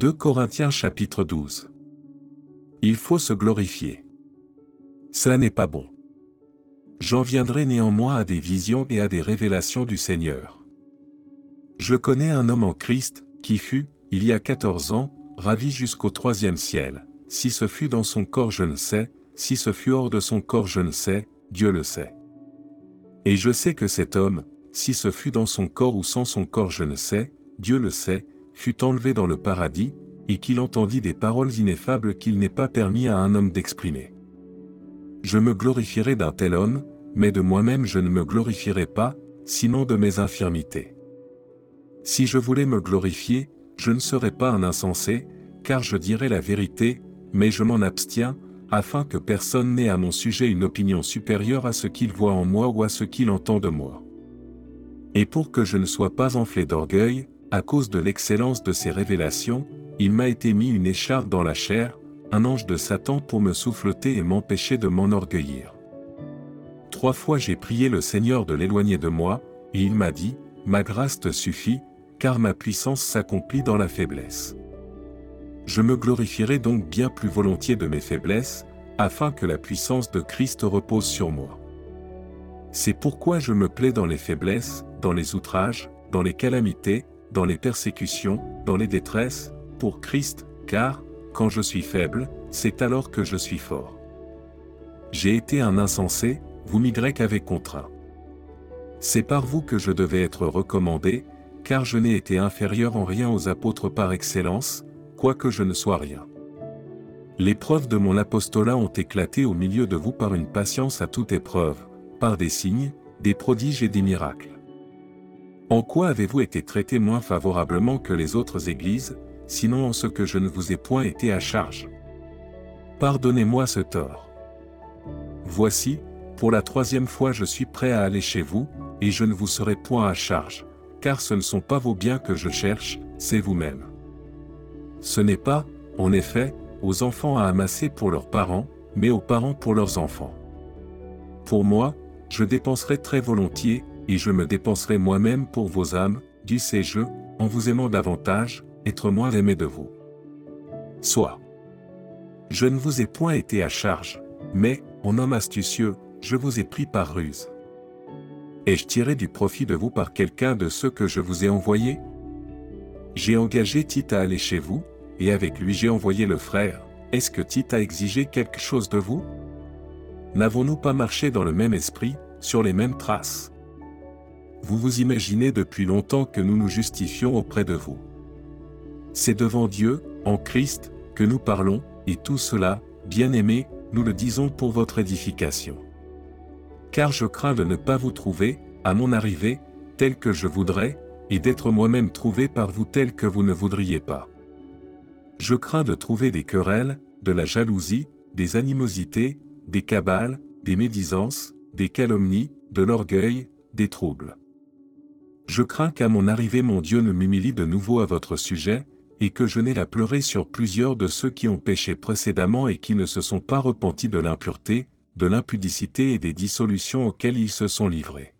2 Corinthiens chapitre 12. Il faut se glorifier. Cela n'est pas bon. J'en viendrai néanmoins à des visions et à des révélations du Seigneur. Je connais un homme en Christ, qui fut, il y a 14 ans, ravi jusqu'au troisième ciel. Si ce fut dans son corps je ne sais, si ce fut hors de son corps je ne sais, Dieu le sait. Et je sais que cet homme, si ce fut dans son corps ou sans son corps je ne sais, Dieu le sait, fut enlevé dans le paradis, et qu'il entendit des paroles ineffables qu'il n'est pas permis à un homme d'exprimer. Je me glorifierai d'un tel homme, mais de moi-même je ne me glorifierai pas, sinon de mes infirmités. Si je voulais me glorifier, je ne serais pas un insensé, car je dirais la vérité, mais je m'en abstiens, afin que personne n'ait à mon sujet une opinion supérieure à ce qu'il voit en moi ou à ce qu'il entend de moi. Et pour que je ne sois pas enflé d'orgueil, à cause de l'excellence de ces révélations, il m'a été mis une écharpe dans la chair, un ange de Satan pour me souffleter et m'empêcher de m'enorgueillir. Trois fois j'ai prié le Seigneur de l'éloigner de moi, et il m'a dit, Ma grâce te suffit, car ma puissance s'accomplit dans la faiblesse. Je me glorifierai donc bien plus volontiers de mes faiblesses, afin que la puissance de Christ repose sur moi. C'est pourquoi je me plais dans les faiblesses, dans les outrages, dans les calamités, dans les persécutions, dans les détresses, pour Christ, car, quand je suis faible, c'est alors que je suis fort. J'ai été un insensé, vous m'y avez contraint. C'est par vous que je devais être recommandé, car je n'ai été inférieur en rien aux apôtres par excellence, quoique je ne sois rien. Les preuves de mon apostolat ont éclaté au milieu de vous par une patience à toute épreuve, par des signes, des prodiges et des miracles. En quoi avez-vous été traité moins favorablement que les autres églises, sinon en ce que je ne vous ai point été à charge? Pardonnez-moi ce tort. Voici, pour la troisième fois je suis prêt à aller chez vous, et je ne vous serai point à charge, car ce ne sont pas vos biens que je cherche, c'est vous-même. Ce n'est pas, en effet, aux enfants à amasser pour leurs parents, mais aux parents pour leurs enfants. Pour moi, je dépenserai très volontiers, et je me dépenserai moi-même pour vos âmes, du sais-je, en vous aimant davantage, être moins aimé de vous. Soit. Je ne vous ai point été à charge, mais, en homme astucieux, je vous ai pris par ruse. Ai-je tiré du profit de vous par quelqu'un de ceux que je vous ai envoyés? J'ai engagé Tite à aller chez vous, et avec lui j'ai envoyé le frère. Est-ce que Tite a exigé quelque chose de vous? N'avons-nous pas marché dans le même esprit, sur les mêmes traces? Vous vous imaginez depuis longtemps que nous nous justifions auprès de vous. C'est devant Dieu, en Christ, que nous parlons, et tout cela, bien aimés, nous le disons pour votre édification. Car je crains de ne pas vous trouver, à mon arrivée, tel que je voudrais, et d'être moi-même trouvé par vous tel que vous ne voudriez pas. Je crains de trouver des querelles, de la jalousie, des animosités, des cabales, des médisances, des calomnies, de l'orgueil, des troubles. Je crains qu'à mon arrivée mon Dieu ne m'humilie de nouveau à votre sujet, et que je n'ai à pleurer sur plusieurs de ceux qui ont péché précédemment et qui ne se sont pas repentis de l'impureté, de l'impudicité et des dissolutions auxquelles ils se sont livrés.